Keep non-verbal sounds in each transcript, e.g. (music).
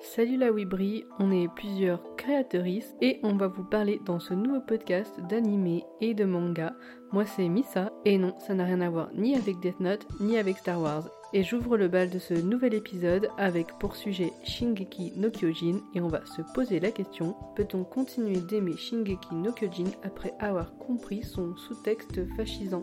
Salut la Wibri, on est plusieurs créatrices et on va vous parler dans ce nouveau podcast d'animé et de manga. Moi c'est Misa et non, ça n'a rien à voir ni avec Death Note ni avec Star Wars. Et j'ouvre le bal de ce nouvel épisode avec pour sujet Shingeki no Kyojin et on va se poser la question peut-on continuer d'aimer Shingeki no Kyojin après avoir compris son sous-texte fascisant?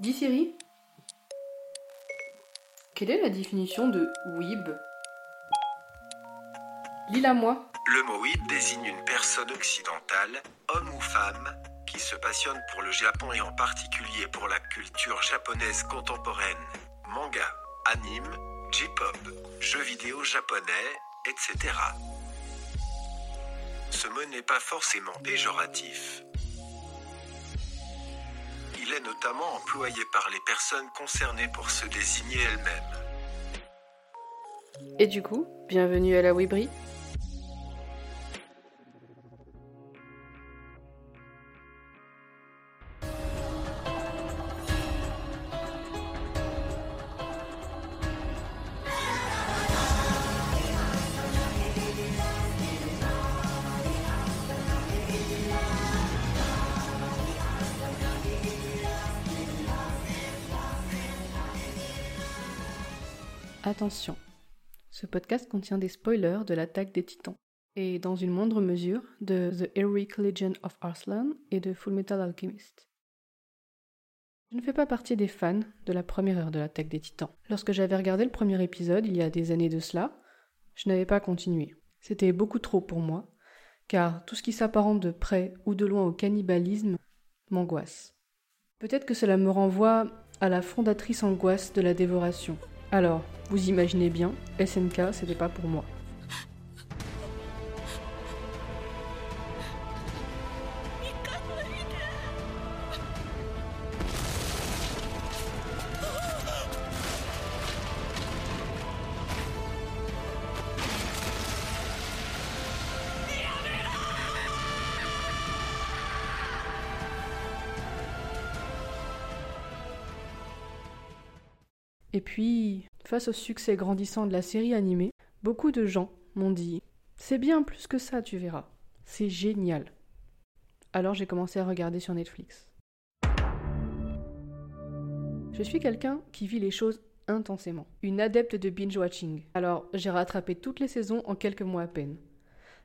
Dis Siri Quelle est la définition de weeb? Lis-la moi. Le mot weeb désigne une personne occidentale, homme ou femme, qui se passionne pour le Japon et en particulier pour la culture japonaise contemporaine, manga, anime, J-pop, jeux vidéo japonais, etc. Ce mot n'est pas forcément péjoratif. Il est notamment employé par les personnes concernées pour se désigner elles-mêmes. Et du coup, bienvenue à la Wibri. Attention, ce podcast contient des spoilers de l'attaque des titans, et dans une moindre mesure de The Heroic Legend of Arslan et de Fullmetal Alchemist. Je ne fais pas partie des fans de la première heure de l'attaque des titans. Lorsque j'avais regardé le premier épisode il y a des années de cela, je n'avais pas continué. C'était beaucoup trop pour moi, car tout ce qui s'apparente de près ou de loin au cannibalisme m'angoisse. Peut-être que cela me renvoie à la fondatrice angoisse de la dévoration. Alors, vous imaginez bien, SNK, c'était pas pour moi. Et puis, face au succès grandissant de la série animée, beaucoup de gens m'ont dit C'est bien plus que ça, tu verras. C'est génial. Alors j'ai commencé à regarder sur Netflix. Je suis quelqu'un qui vit les choses intensément, une adepte de binge-watching. Alors j'ai rattrapé toutes les saisons en quelques mois à peine.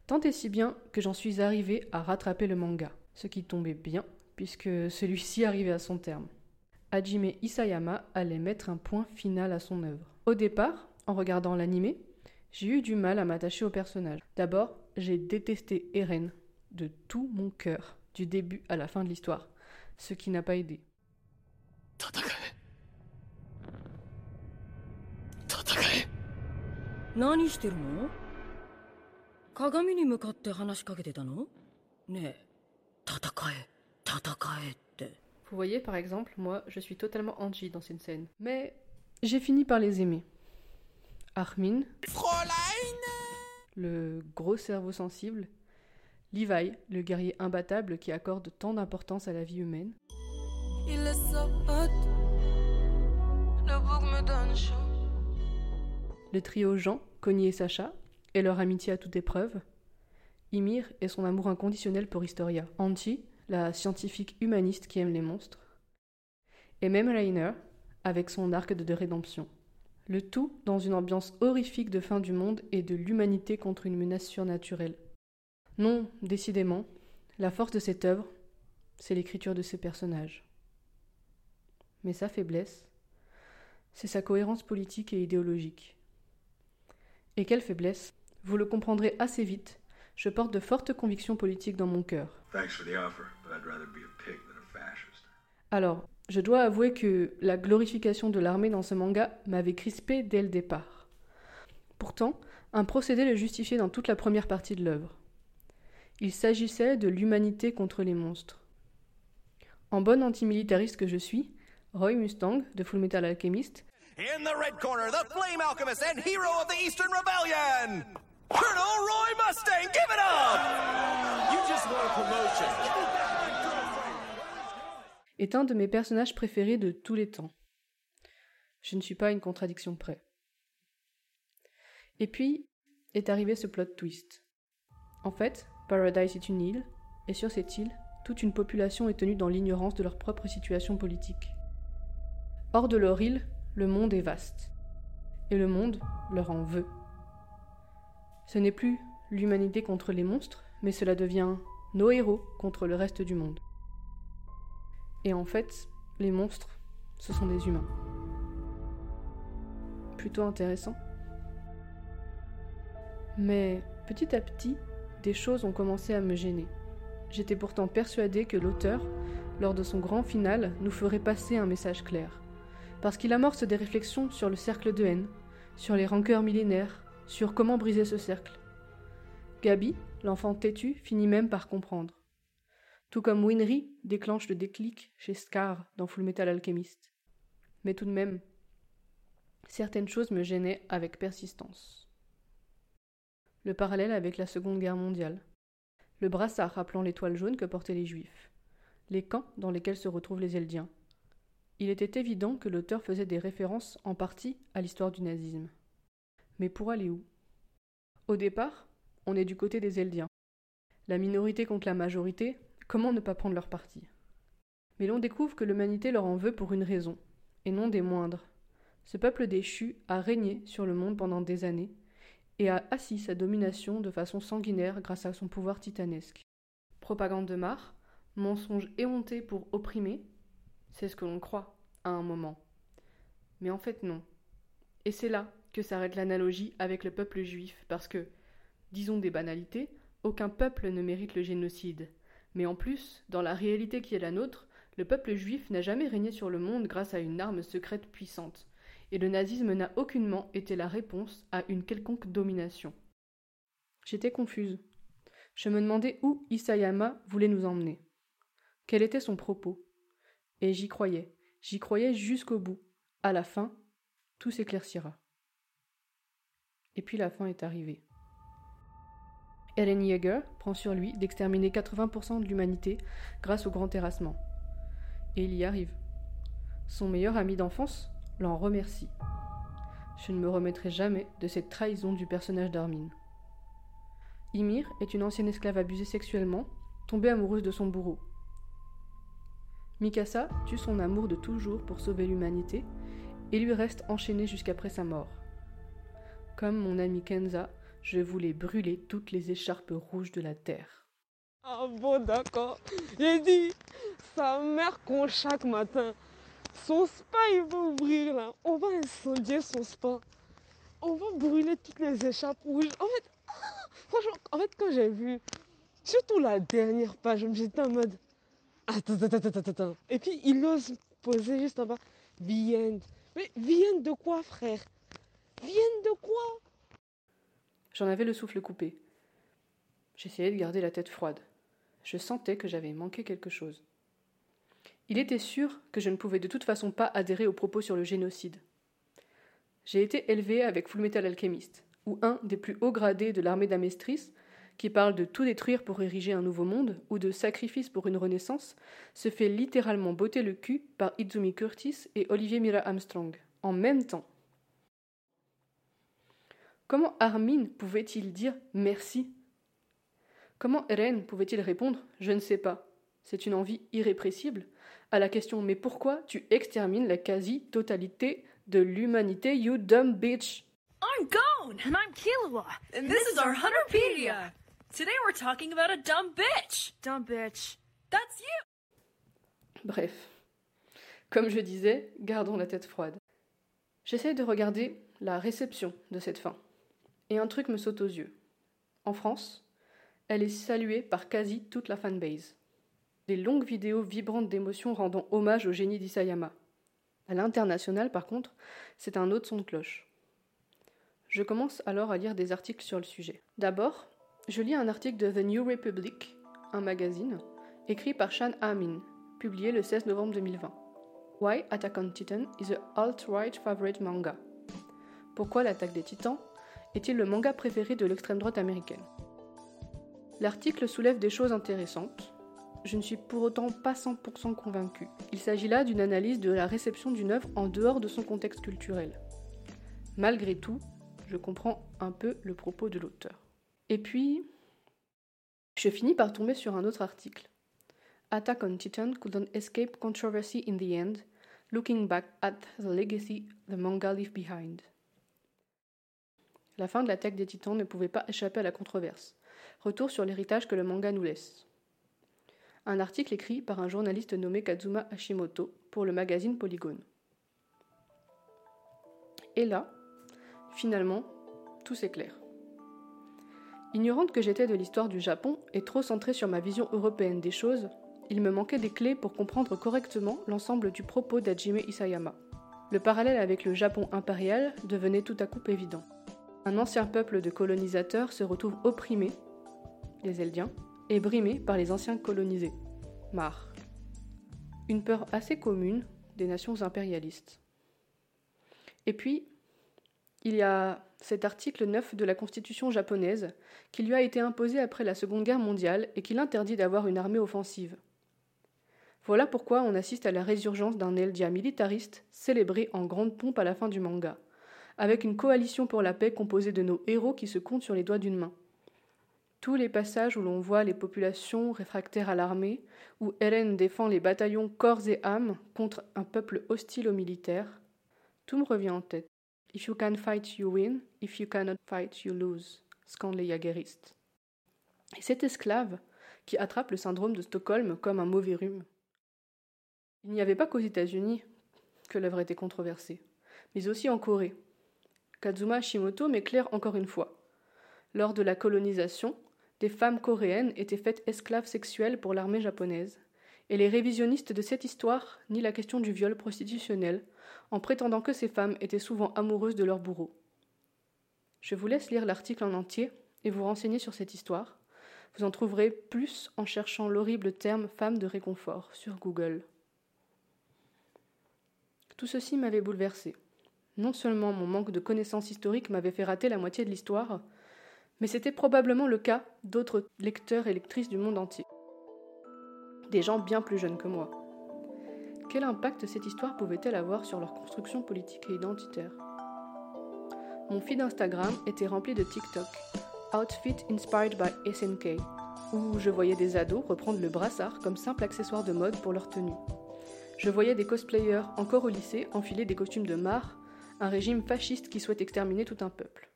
Tant et si bien que j'en suis arrivée à rattraper le manga, ce qui tombait bien puisque celui-ci arrivait à son terme. Hajime Isayama allait mettre un point final à son œuvre. Au départ, en regardant l'animé, j'ai eu du mal à m'attacher au personnage. D'abord, j'ai détesté Eren de tout mon cœur, du début à la fin de l'histoire, ce qui n'a pas aidé. Vous voyez, par exemple, moi, je suis totalement anti dans cette scène. Mais j'ai fini par les aimer. Armin, le gros cerveau sensible, Levi, le guerrier imbattable qui accorde tant d'importance à la vie humaine, Il est. Le bouc me donne chaud. le trio Jean, Connie et Sacha, et leur amitié à toute épreuve, Ymir et son amour inconditionnel pour Historia, Anti, la scientifique humaniste qui aime les monstres, et même Rainer, avec son arc de rédemption. Le tout dans une ambiance horrifique de fin du monde et de l'humanité contre une menace surnaturelle. Non, décidément, la force de cette œuvre, c'est l'écriture de ses personnages. Mais sa faiblesse, c'est sa cohérence politique et idéologique. Et quelle faiblesse? Vous le comprendrez assez vite, je porte de fortes convictions politiques dans mon cœur. Alors, je dois avouer que la glorification de l'armée dans ce manga m'avait crispé dès le départ. Pourtant, un procédé le justifiait dans toute la première partie de l'œuvre. Il s'agissait de l'humanité contre les monstres. En bonne antimilitariste que je suis, Roy Mustang de Fullmetal Alchemist In the red corner, the Flame Alchemist and hero of the Eastern Rebellion, Colonel Roy Mustang. Give it up! You just won a promotion. est un de mes personnages préférés de tous les temps. Je ne suis pas à une contradiction près. Et puis est arrivé ce plot twist. En fait, Paradise est une île, et sur cette île, toute une population est tenue dans l'ignorance de leur propre situation politique. Hors de leur île, le monde est vaste, et le monde leur en veut. Ce n'est plus l'humanité contre les monstres, mais cela devient nos héros contre le reste du monde. Et en fait, les monstres, ce sont des humains. Plutôt intéressant. Mais petit à petit, des choses ont commencé à me gêner. J'étais pourtant persuadée que l'auteur, lors de son grand final, nous ferait passer un message clair. Parce qu'il amorce des réflexions sur le cercle de haine, sur les rancœurs millénaires, sur comment briser ce cercle. Gabi, l'enfant têtu, finit même par comprendre. Tout comme Winry déclenche le déclic chez Scar dans Fullmetal Alchemist. Mais tout de même, certaines choses me gênaient avec persistance. Le parallèle avec la Seconde Guerre mondiale. Le brassard rappelant l'étoile jaune que portaient les Juifs. Les camps dans lesquels se retrouvent les Eldiens. Il était évident que l'auteur faisait des références en partie à l'histoire du nazisme. Pour aller où? Au départ, on est du côté des Eldiens. La minorité contre la majorité, comment ne pas prendre leur parti? Mais l'on découvre que l'humanité leur en veut pour une raison, et non des moindres. Ce peuple déchu a régné sur le monde pendant des années, et a assis sa domination de façon sanguinaire grâce à son pouvoir titanesque. Propagande de marre, mensonge éhonté pour opprimer, c'est ce que l'on croit à un moment. Mais en fait non. Et c'est là que s'arrête l'analogie avec le peuple juif, parce que, disons des banalités, aucun peuple ne mérite le génocide. Mais en plus, dans la réalité qui est la nôtre, le peuple juif n'a jamais régné sur le monde grâce à une arme secrète puissante, et le nazisme n'a aucunement été la réponse à une quelconque domination. J'étais confuse. Je me demandais où Isayama voulait nous emmener. Quel était son propos? Et j'y croyais, j'y croyais jusqu'au bout. À la fin, tout s'éclaircira. Et puis la fin est arrivée. Eren Yeager prend sur lui d'exterminer 80% de l'humanité grâce au grand terrassement. Et il y arrive. Son meilleur ami d'enfance l'en remercie. Je ne me remettrai jamais de cette trahison du personnage d'Armin. Ymir est une ancienne esclave abusée sexuellement, tombée amoureuse de son bourreau. Mikasa tue son amour de toujours pour sauver l'humanité et lui reste enchaîné jusqu'après sa mort. Comme mon ami Kenza, je voulais brûler toutes les écharpes rouges de la terre. Ah bon, d'accord. J'ai dit, sa mère qu'on chaque matin. Son spa, il va ouvrir là. On va incendier son spa. On va brûler toutes les écharpes rouges. En fait, ah, franchement, en fait, quand j'ai vu, surtout la dernière page, j'étais en mode, attends, attends, attends, attends, attends. Et puis, il ose poser juste en bas, vienne. Mais vienne de quoi, frère? Vienne de quoi? J'en avais le souffle coupé. J'essayais de garder la tête froide. Je sentais que j'avais manqué quelque chose. Il était sûr que je ne pouvais de toute façon pas adhérer aux propos sur le génocide. J'ai été élevé avec Fullmetal Alchemist, où un des plus hauts gradés de l'armée d'Amestris, qui parle de tout détruire pour ériger un nouveau monde ou de sacrifice pour une renaissance, se fait littéralement botter le cul par Izumi Curtis et Olivier Mira Armstrong, en même temps. Comment Armin pouvait-il dire merci? Comment Eren pouvait-il répondre? Je ne sais pas C'est une envie irrépressible à la question Mais pourquoi tu extermines la quasi-totalité de l'humanité, you dumb bitch? I'm Gone, and I'm Killua, and this, is our Hunterpedia. Today we're talking about a dumb bitch. Dumb bitch. That's you. Bref. Comme je disais, gardons la tête froide. J'essaie de regarder la réception de cette fin. Et un truc me saute aux yeux. En France, elle est saluée par quasi toute la fanbase. Des longues vidéos vibrantes d'émotions rendant hommage au génie d'Isayama. À l'international, par contre, c'est un autre son de cloche. Je commence alors à lire des articles sur le sujet. D'abord, je lis un article de The New Republic, un magazine, écrit par Shan Amin, publié le 16 novembre 2020. Why Attack on Titan is a alt-right favorite manga. Pourquoi l'attaque des titans est-il le manga préféré de l'extrême droite américaine? L'article soulève des choses intéressantes, je ne suis pour autant pas 100% convaincue. Il s'agit là d'une analyse de la réception d'une œuvre en dehors de son contexte culturel. Malgré tout, je comprends un peu le propos de l'auteur. Et puis, je finis par tomber sur un autre article. Attack on Titan couldn't escape controversy in the end, looking back at the legacy the manga leave behind. La fin de l'attaque des titans ne pouvait pas échapper à la controverse. Retour sur l'héritage que le manga nous laisse. Un article écrit par un journaliste nommé Kazuma Hashimoto pour le magazine Polygon. Et là, finalement, tout s'éclaire. Ignorante que j'étais de l'histoire du Japon et trop centrée sur ma vision européenne des choses, il me manquait des clés pour comprendre correctement l'ensemble du propos d'Hajime Isayama. Le parallèle avec le Japon impérial devenait tout à coup évident. Un ancien peuple de colonisateurs se retrouve opprimé, les Eldiens, et brimé par les anciens colonisés, Mar. Une peur assez commune des nations impérialistes. Et puis, il y a cet article 9 de la Constitution japonaise qui lui a été imposé après la Seconde Guerre mondiale et qui l'interdit d'avoir une armée offensive. Voilà pourquoi on assiste à la résurgence d'un Eldia militariste célébré en grande pompe à la fin du manga avec une coalition pour la paix composée de nos héros qui se comptent sur les doigts d'une main. Tous les passages où l'on voit les populations réfractaires à l'armée, où Hélène défend les bataillons corps et âme contre un peuple hostile aux militaires, tout me revient en tête. If you can fight, you win. If you cannot fight, you lose. scandent les. Et cet esclave qui attrape le syndrome de Stockholm comme un mauvais rhume. Il n'y avait pas qu'aux États-Unis que l'œuvre était controversée, mais aussi en Corée, Kazuma Shimoto m'éclaire encore une fois. Lors de la colonisation, des femmes coréennes étaient faites esclaves sexuelles pour l'armée japonaise, et les révisionnistes de cette histoire nient la question du viol prostitutionnel, en prétendant que ces femmes étaient souvent amoureuses de leurs bourreaux. Je vous laisse lire l'article en entier et vous renseigner sur cette histoire. Vous en trouverez plus en cherchant l'horrible terme femme de réconfort sur Google. Tout ceci m'avait bouleversé. Non seulement mon manque de connaissances historiques m'avait fait rater la moitié de l'histoire, mais c'était probablement le cas d'autres lecteurs et lectrices du monde entier. Des gens bien plus jeunes que moi. Quel impact cette histoire pouvait-elle avoir sur leur construction politique et identitaire? Mon feed Instagram était rempli de TikTok, Outfit Inspired by SNK, où je voyais des ados reprendre le brassard comme simple accessoire de mode pour leur tenue. Je voyais des cosplayers encore au lycée enfiler des costumes de mar un régime fasciste qui souhaite exterminer tout un peuple.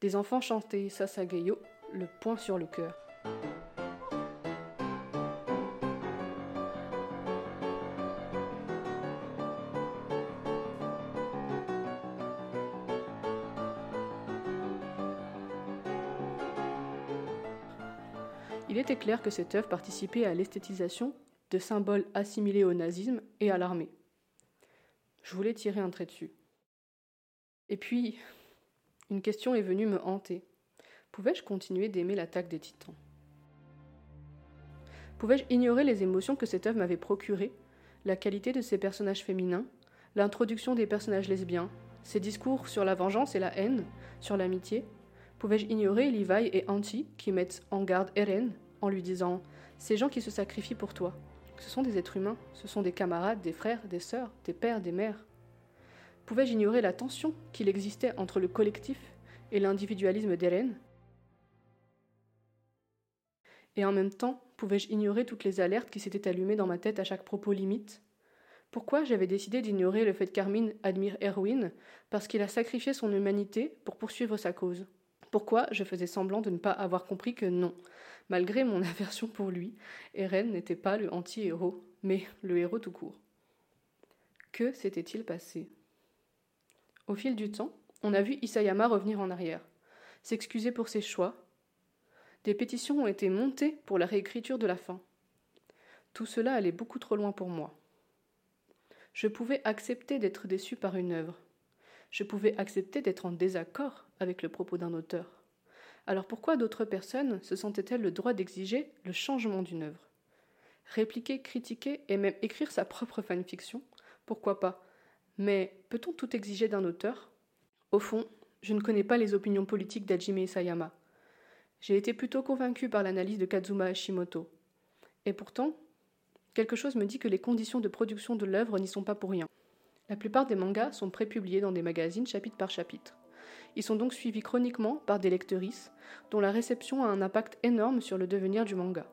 Des enfants chantaient Sasageyo, le poing sur le cœur. Il était clair que cette œuvre participait à l'esthétisation de symboles assimilés au nazisme et à l'armée. Je voulais tirer un trait dessus. Et puis, une question est venue me hanter. Pouvais-je continuer d'aimer l'attaque des titans? Pouvais-je ignorer les émotions que cette œuvre m'avait procurées, la qualité de ses personnages féminins, l'introduction des personnages lesbiens, ses discours sur la vengeance et la haine, sur l'amitié? Pouvais-je ignorer Levi et Anti qui mettent en garde Eren en lui disant Ces gens qui se sacrifient pour toi, ce sont des êtres humains, ce sont des camarades, des frères, des sœurs, des pères, des mères. Pouvais-je ignorer la tension qu'il existait entre le collectif et l'individualisme d'Hélène Et en même temps, pouvais-je ignorer toutes les alertes qui s'étaient allumées dans ma tête à chaque propos limite? Pourquoi j'avais décidé d'ignorer le fait que Carmine admire Erwin parce qu'il a sacrifié son humanité pour poursuivre sa cause? Pourquoi je faisais semblant de ne pas avoir compris que non, malgré mon (laughs) aversion pour lui, Eren n'était pas le anti-héros, mais le héros tout court. Que s'était-il passé? Au fil du temps, on a vu Isayama revenir en arrière, s'excuser pour ses choix. Des pétitions ont été montées pour la réécriture de la fin. Tout cela allait beaucoup trop loin pour moi. Je pouvais accepter d'être déçu par une œuvre. Je pouvais accepter d'être en désaccord avec le propos d'un auteur. Alors pourquoi d'autres personnes se sentaient-elles le droit d'exiger le changement d'une œuvre? Répliquer, critiquer et même écrire sa propre fanfiction? Pourquoi pas? Mais peut-on tout exiger d'un auteur? Au fond, je ne connais pas les opinions politiques d'Hajime Isayama. J'ai été plutôt convaincu par l'analyse de Kazuma Hashimoto. Et pourtant, quelque chose me dit que les conditions de production de l'œuvre n'y sont pas pour rien. La plupart des mangas sont prépubliés dans des magazines chapitre par chapitre. Ils sont donc suivis chroniquement par des lectrices, dont la réception a un impact énorme sur le devenir du manga.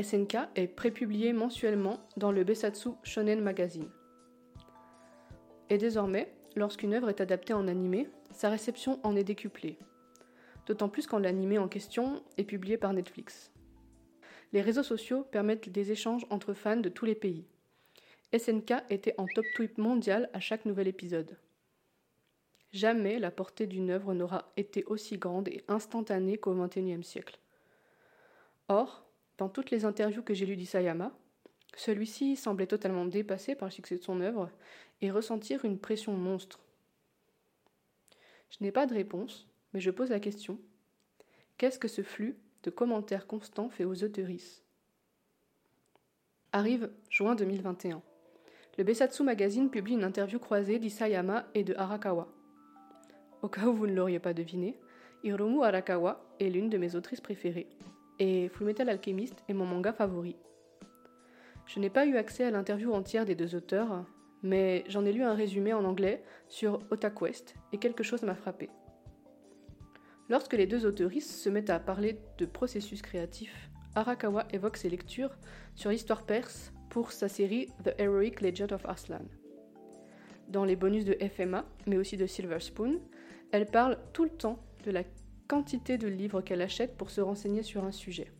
SNK est prépublié mensuellement dans le Besatsu Shonen Magazine. Et désormais, lorsqu'une œuvre est adaptée en animé, sa réception en est décuplée. D'autant plus quand l'animé en question est publié par Netflix. Les réseaux sociaux permettent des échanges entre fans de tous les pays. SNK était en top tweet mondial à chaque nouvel épisode. Jamais la portée d'une œuvre n'aura été aussi grande et instantanée qu'au XXIe siècle. Or, dans toutes les interviews que j'ai lues d'Isayama, celui-ci semblait totalement dépassé par le succès de son œuvre et ressentir une pression monstre. Je n'ai pas de réponse, mais je pose la question qu'est-ce que ce flux de commentaires constants fait aux autoristes? Arrive juin 2021. Le Besatsu Magazine publie une interview croisée d'Isayama et de Arakawa. Au cas où vous ne l'auriez pas deviné, Hiromu Arakawa est l'une de mes autrices préférées, et Fullmetal Alchemist est mon manga favori. Je n'ai pas eu accès à l'interview entière des deux auteurs, mais j'en ai lu un résumé en anglais sur OtaQuest et quelque chose m'a frappé. Lorsque les deux autoristes se mettent à parler de processus créatif, Arakawa évoque ses lectures sur l'histoire perse pour sa série The Heroic Legend of Arslan. Dans les bonus de FMA, mais aussi de Silver Spoon, elle parle tout le temps de la quantité de livres qu'elle achète pour se renseigner sur un sujet.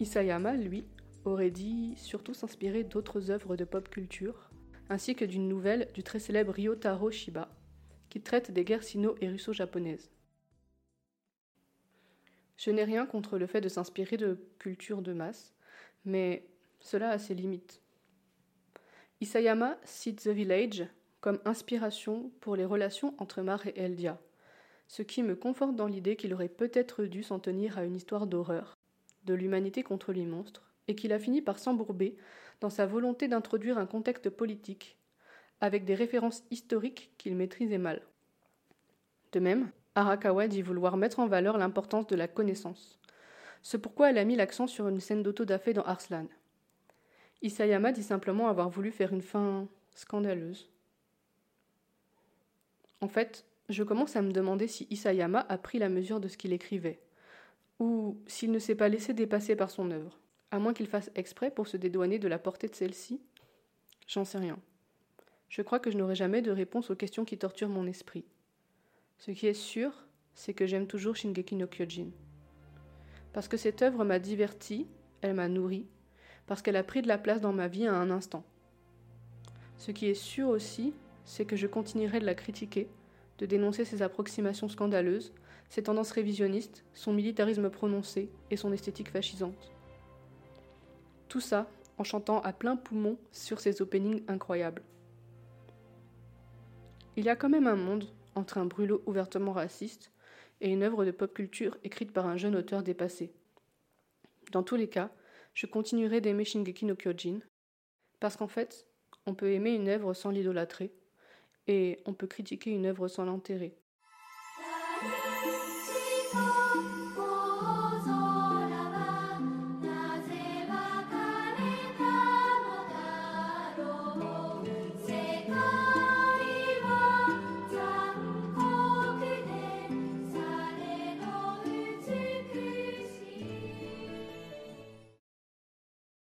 Isayama, lui, aurait dit surtout s'inspirer d'autres œuvres de pop culture, ainsi que d'une nouvelle du très célèbre Ryotaro Shiba, qui traite des guerres sino- et russo-japonaises. Je n'ai rien contre le fait de s'inspirer de culture de masse, mais cela a ses limites. Isayama cite The Village comme inspiration pour les relations entre Mar et Eldia, ce qui me conforte dans l'idée qu'il aurait peut-être dû s'en tenir à une histoire d'horreur, de l'humanité contre les monstres, et qu'il a fini par s'embourber dans sa volonté d'introduire un contexte politique, avec des références historiques qu'il maîtrisait mal. De même, Arakawa dit vouloir mettre en valeur l'importance de la connaissance. C'est pourquoi elle a mis l'accent sur une scène d'autodafé dans Arslan. Isayama dit simplement avoir voulu faire une fin scandaleuse. En fait, je commence à me demander si Isayama a pris la mesure de ce qu'il écrivait, ou s'il ne s'est pas laissé dépasser par son œuvre, à moins qu'il fasse exprès pour se dédouaner de la portée de celle-ci. J'en sais rien. Je crois que je n'aurai jamais de réponse aux questions qui torturent mon esprit. Ce qui est sûr, c'est que j'aime toujours Shingeki no Kyojin. Parce que cette œuvre m'a diverti, elle m'a nourri, parce qu'elle a pris de la place dans ma vie à un instant. Ce qui est sûr aussi, c'est que je continuerai de la critiquer, de dénoncer ses approximations scandaleuses, ses tendances révisionnistes, son militarisme prononcé et son esthétique fascisante. Tout ça en chantant à plein poumon sur ses openings incroyables. Il y a quand même un monde entre un brûlot ouvertement raciste et une œuvre de pop culture écrite par un jeune auteur dépassé. Dans tous les cas, je continuerai d'aimer Shingeki no Kyojin, parce qu'en fait, on peut aimer une œuvre sans l'idolâtrer, et on peut critiquer une œuvre sans l'enterrer.